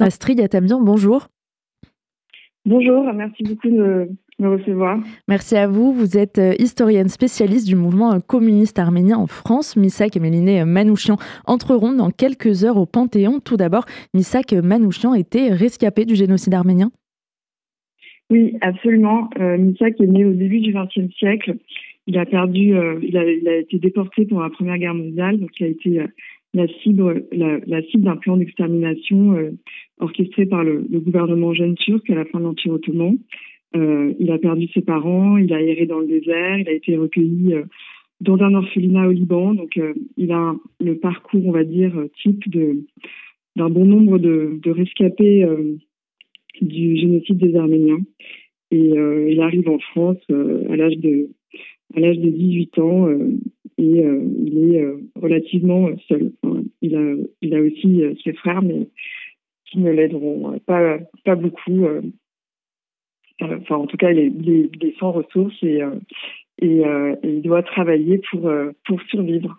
Astrid Atamian, bonjour. Bonjour, merci beaucoup de me recevoir. Merci à vous. Vous êtes euh, historienne spécialiste du mouvement euh, communiste arménien en France. Misak et Méliné Manouchian entreront dans quelques heures au Panthéon. Tout d'abord, Misak Manouchian était rescapé du génocide arménien Oui, absolument. Euh, Misak est né au début du XXe siècle. Il a perdu, il, a, été déporté pendant la Première Guerre mondiale, donc il a été la cible, la, cible d'un plan d'extermination euh, orchestré par le, gouvernement jeune turc à la fin de l'Empire ottoman. Euh, il a perdu ses parents, il a erré dans le désert, il a été recueilli euh, dans un orphelinat au Liban. Donc, il a le parcours, on va dire, type de d'un bon nombre de, de rescapés du génocide des Arméniens. Et il arrive en France à l'âge de à l'âge de 18 ans et euh, il est euh, relativement seul. il, a, il a aussi euh, ses frères, mais qui ne l'aideront pas, pas beaucoup. enfin, en tout cas, il est, il est, sans ressources et, et, il doit travailler pour, pour survivre.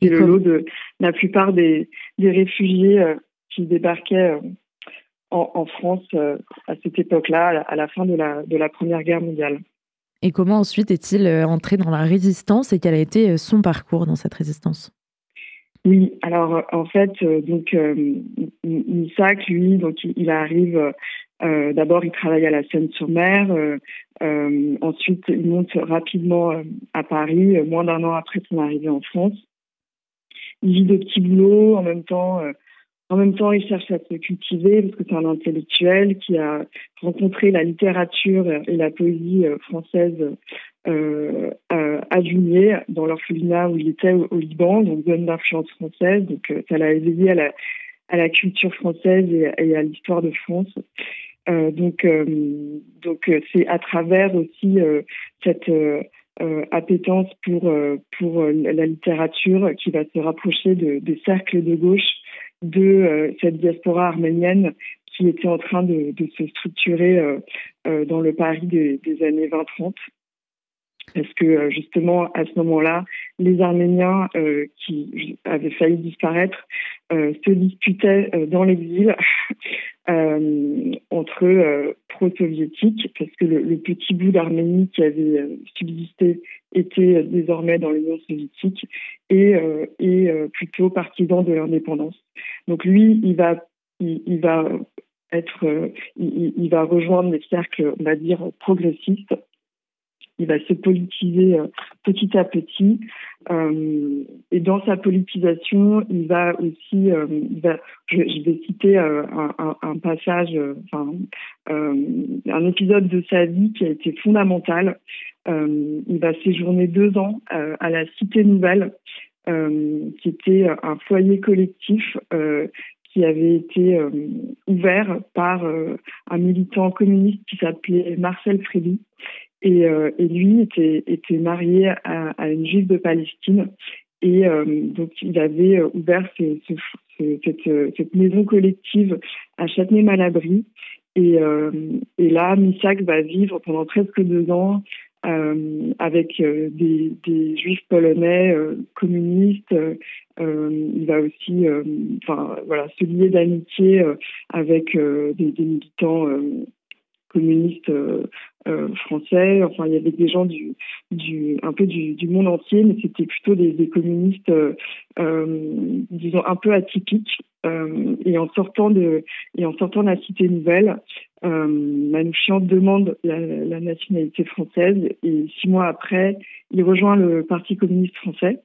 C'est le lot de la plupart des, des réfugiés qui débarquaient en, en, France à cette époque-là, à la fin de la, de la Première Guerre mondiale. Et comment ensuite est-il euh, entré dans la résistance et quel a été euh, son parcours dans cette résistance? Oui, alors en fait, euh, donc Isaac, lui, donc il arrive. D'abord, il travaille à la Seine-sur-Mer. ensuite, il monte rapidement à Paris, moins d'un an après son arrivée en France. Il vit de petits boulots en même temps. En même temps, il cherche à se cultiver parce que c'est un intellectuel qui a rencontré la littérature et la poésie euh, française euh, à Junier, dans l'orphelinat où il était au, Liban, donc zone d'influence française. Donc, euh, ça l'a éveillé à la, culture française et, à l'histoire de France. Euh, donc, c'est à travers aussi cette appétence pour la littérature qui va se rapprocher de, des cercles de gauche de euh, cette diaspora arménienne qui était en train de, se structurer euh, euh, dans le Paris des, années 20-30 parce que justement à ce moment-là, les Arméniens qui avaient failli disparaître se disputaient dans l'exil entre pro-soviétiques, parce que le, petit bout d'Arménie qui avait subsisté était désormais dans l'Union soviétique et, et plutôt partisan de l'indépendance. Donc lui, il va, il, va être, euh, il, va rejoindre les cercles, on va dire, progressistes. Il va se politiser euh, petit à petit. Euh, et dans sa politisation, il va aussi, je, vais citer un, passage, un épisode de sa vie qui a été fondamental. il va séjourner deux ans à la Cité Nouvelle, qui était un foyer collectif euh, qui avait été euh, ouvert par un militant communiste qui s'appelait Marcel Frély. Et, lui était, était marié à, une juive de Palestine. Et donc, il avait ouvert ce, ce, cette, maison collective à Châtenay-Malabry. Et, et, là, Missak va vivre pendant presque deux ans euh, avec euh, des, juifs polonais euh, communistes. il va aussi, enfin voilà, se lier d'amitié avec des, militants communistes français. Enfin, il y avait des gens du, du un peu du, du monde entier, mais c'était plutôt des, des communistes, disons un peu atypiques. et en sortant de et en sortant de la cité nouvelle, euh, Manouchian demande la, nationalité française et six mois après, il rejoint le Parti communiste français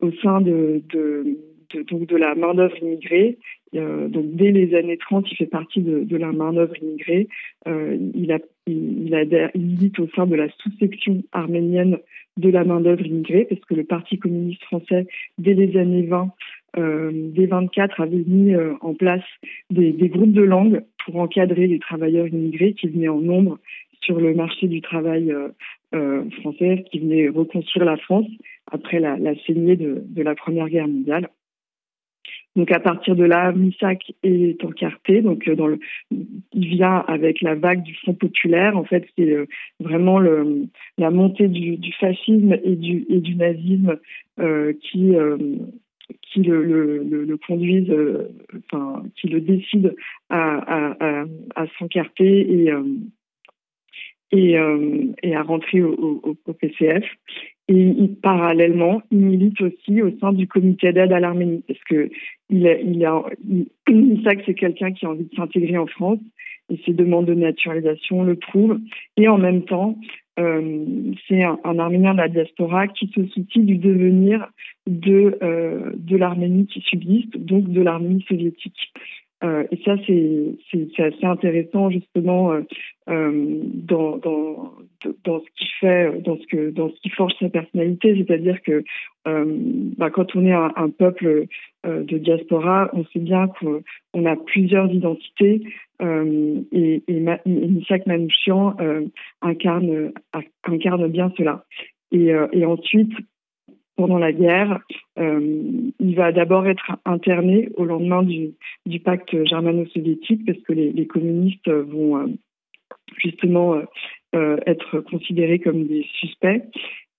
au sein de, de, donc de la main-d'œuvre immigrée. Euh, donc dès les années 30, il fait partie de, la main-d'œuvre immigrée. Euh, il, a, il, il, milite au sein de la sous-section arménienne de la main-d'œuvre immigrée, parce que le Parti communiste français, dès les années 20, euh, dès 24, avait mis en place des, groupes de langue pour encadrer les travailleurs immigrés qui venaient en nombre sur le marché du travail français, qui venaient reconstruire la France après la, saignée de, de, la Première Guerre mondiale. Donc à partir de là, Missak est encarté. Donc dans le, il vient avec la vague du Front populaire. En fait, c'est vraiment le, la montée du, du, fascisme et du, et du nazisme euh, qui qui le, le, conduisent, enfin, qui le décident à, à, à, s'encarter et, et, et, à rentrer au, au, PCF. Et parallèlement, il milite aussi au sein du comité d'aide à l'Arménie, parce que il, a, il a, il, que c'est quelqu'un qui a envie de s'intégrer en France, et ses demandes de naturalisation le prouvent. Et en même temps, euh, c'est un, Arménien de la diaspora qui se soucie du devenir de, euh, de l'Arménie qui subsiste, donc de l'Arménie soviétique. Euh, et ça, c'est assez intéressant justement euh, euh, dans, ce qui fait, dans ce que, dans ce qui forge sa personnalité, c'est-à-dire que bah, quand on est un, peuple de diaspora, on sait bien qu'on a plusieurs identités et, et, Manouchian incarne, bien cela. Et ensuite, pendant la guerre. Euh, il va d'abord être interné au lendemain du, pacte germano-soviétique parce que les, communistes vont euh, justement euh, être considérés comme des suspects.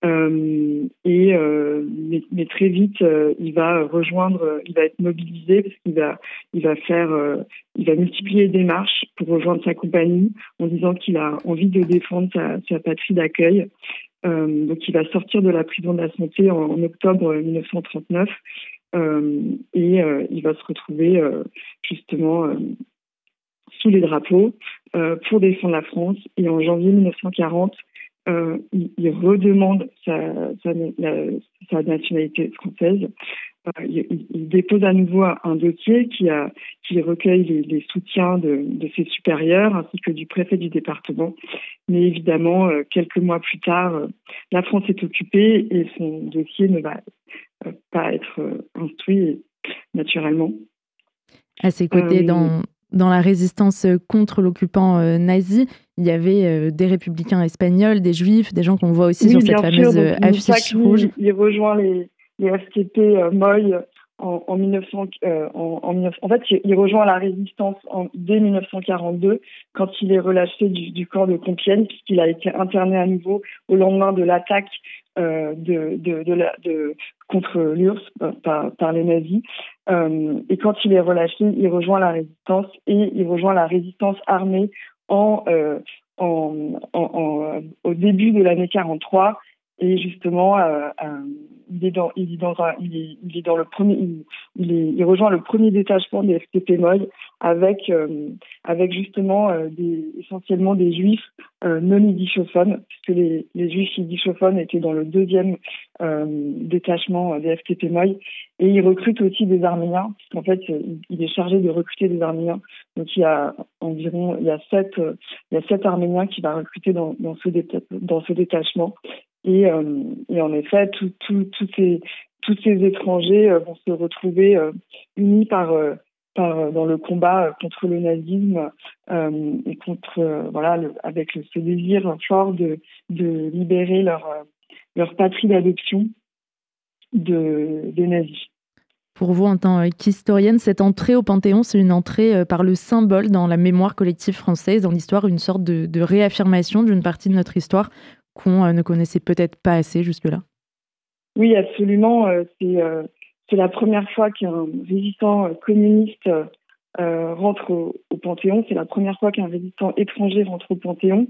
et mais, très vite, il va rejoindre, il va être mobilisé parce qu'il va, il va faire, il va multiplier les démarches pour rejoindre sa compagnie en disant qu'il a envie de défendre sa patrie d'accueil. Euh, donc il va sortir de la prison de la santé en, octobre 1939 euh, et euh, il va se retrouver justement sous les drapeaux pour défendre la France. Et en janvier 1940, il, redemande sa, nationalité française. Il, dépose à nouveau un dossier qui, a, qui recueille les, soutiens de, de, ses supérieurs ainsi que du préfet du département. Mais évidemment, euh, quelques mois plus tard, euh, la France est occupée et son dossier ne va euh, pas être instruit naturellement. À ses côtés, dans, dans la résistance contre l'occupant nazi, il y avait des républicains espagnols, des juifs, des gens qu'on voit aussi sur cette fameuse affiche rouge. Il, rejoint les, les FTP Moy en, en, 1900, euh, en, fait, il rejoint la résistance dès 1942 quand il est relâché du, du corps de Compiègne puisqu'il a été interné à nouveau au lendemain de l'attaque euh, de, de, de, de, contre l'URSS euh, par, par, les nazis. Euh, et quand il est relâché, il rejoint la résistance et il rejoint la résistance armée euh, en, en, au début de l'année 43 et justement il est dans le premier il, rejoint le premier détachement des FTP MOI avec euh, avec justement euh, essentiellement des juifs euh, non idichophones puisque les, juifs idichophones étaient dans le deuxième détachement des FTP MOI et il recrute aussi des Arméniens puisqu'en fait il, est chargé de recruter des Arméniens. Donc il y a environ il y a sept Arméniens qui va recruter dans ce détachement et, euh, et en effet, tous ces étrangers euh, vont se retrouver euh, unis dans le combat contre le nazisme et contre, voilà, avec ce désir fort de, libérer leur, patrie d'adoption de, des nazis. Pour vous, en tant qu'historienne, cette entrée au Panthéon, c'est une entrée par le symbole dans la mémoire collective française, dans l'histoire, une sorte de réaffirmation d'une partie de notre histoire qu'on euh, ne connaissait peut-être pas assez jusque-là Oui, absolument. Euh, euh, c'est la première fois qu'un résistant communiste rentre au, Panthéon. C'est la première fois qu'un résistant étranger rentre au Panthéon.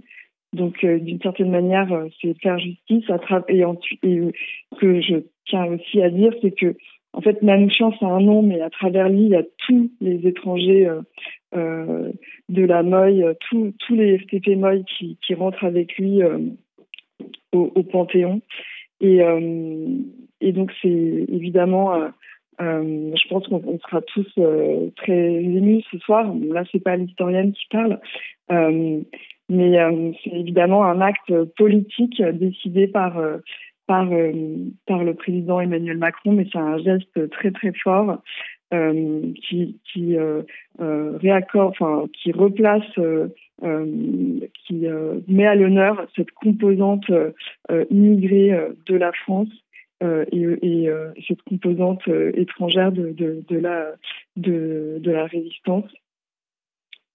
Donc, d'une certaine manière, c'est faire justice. Et, ce que je tiens aussi à dire, c'est que, en fait, Manouchian, c'est un nom, mais à travers lui, il y a tous les étrangers de la Moy, tous, les FTP Moy qui rentrent avec lui au, Panthéon. Et, euh, et donc, c'est évidemment, euh, euh, je pense qu'on sera tous très émus ce soir. Là, c'est pas l'historienne qui parle, mais c'est évidemment un acte politique décidé par par, par le président Emmanuel Macron, mais c'est un geste très très fort qui, qui euh, réaccorde, enfin qui replace euh, qui euh, met à l'honneur cette composante euh, immigrée de la France et, et cette composante étrangère de, de, de, la, de, de la résistance.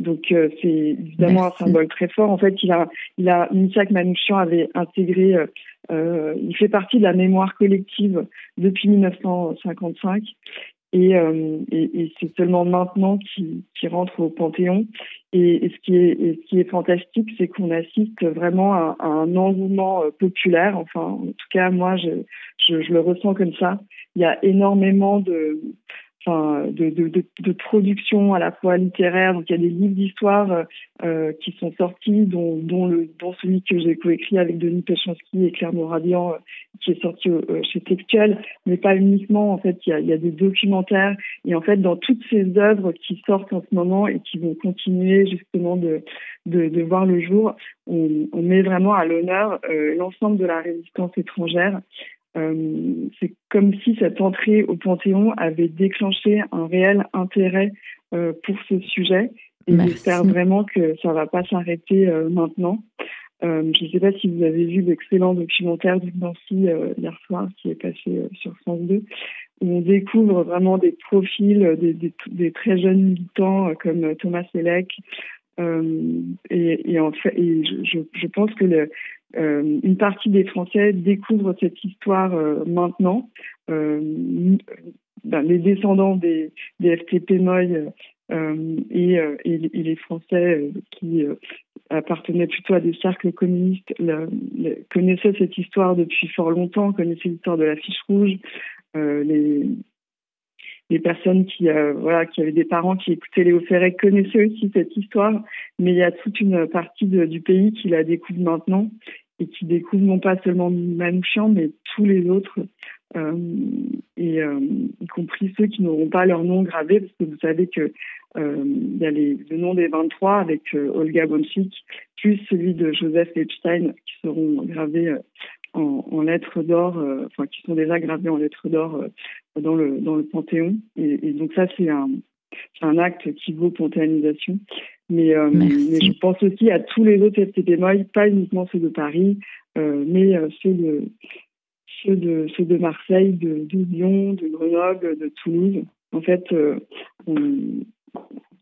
Donc c'est évidemment un symbole très fort. En fait, il a, il a, Misak Manouchian avait intégré, il fait partie de la mémoire collective depuis 1955. Euh, et, et, c'est seulement maintenant qu'il rentre au Panthéon. Et, ce, qui est, ce qui est fantastique, c'est qu'on assiste vraiment à, un engouement euh, populaire. Enfin, en tout cas, moi, je, je, je, le ressens comme ça. Il y a énormément de, de, de, de, de, production à la fois littéraire. Donc il y a des livres d'histoire euh, euh qui sont sortis, dont, dont, le, dont celui que j'ai coécrit avec Denis Pechansky et Claire Moradian, euh, qui est sorti euh, chez Textuel, mais pas uniquement. En fait, il y, a, il y a des documentaires. Et en fait, dans toutes ces œuvres qui sortent en ce moment et qui vont continuer justement de, de, de voir le jour, on, on met vraiment à l'honneur l'ensemble de la résistance étrangère euh, c'est comme si cette entrée au Panthéon avait déclenché un réel intérêt euh, pour ce sujet. Et j'espère vraiment que ça ne va pas s'arrêter euh, maintenant. Je ne sais pas si vous avez vu l'excellent documentaire du Nancy hier soir qui est passé sur France 2, où on découvre vraiment des profils des, des, des très jeunes militants comme Thomas Selleck. Et, et, en fait, et je, je, pense que le, euh, une partie des Français découvrent cette histoire euh, maintenant. Euh, ben, les descendants des, FTP Moy et, les Français qui appartenaient plutôt à des cercles communistes connaissaient cette histoire depuis fort longtemps, connaissaient l'histoire de la fiche rouge. Les personnes qui, voilà, qui avaient des parents qui écoutaient Léo Ferré connaissaient aussi cette histoire, mais il y a toute une partie du pays qui la découvre maintenant et qui découvrent non pas seulement Manouchian, mais tous les autres, euh, et euh, y compris ceux qui n'auront pas leur nom gravé, parce que vous savez que euh, il y a les, le nom des 23 avec euh, Olga Bonchik, plus celui de Joseph Epstein, qui seront gravés en, en, lettres d'or, enfin qui sont déjà gravés en lettres d'or dans le dans le Panthéon. Et, et donc ça, c'est un c'est un acte qui vaut panthéonisation. Mais, euh, mais, je pense aussi à tous les autres FTP pas uniquement ceux de Paris, euh, mais euh, ceux de, ceux, de, ceux de Marseille, de, de, Lyon, de Grenoble, de Toulouse. En fait, on,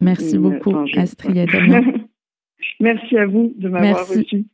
Merci beaucoup, Astrid Merci à vous de m'avoir reçu.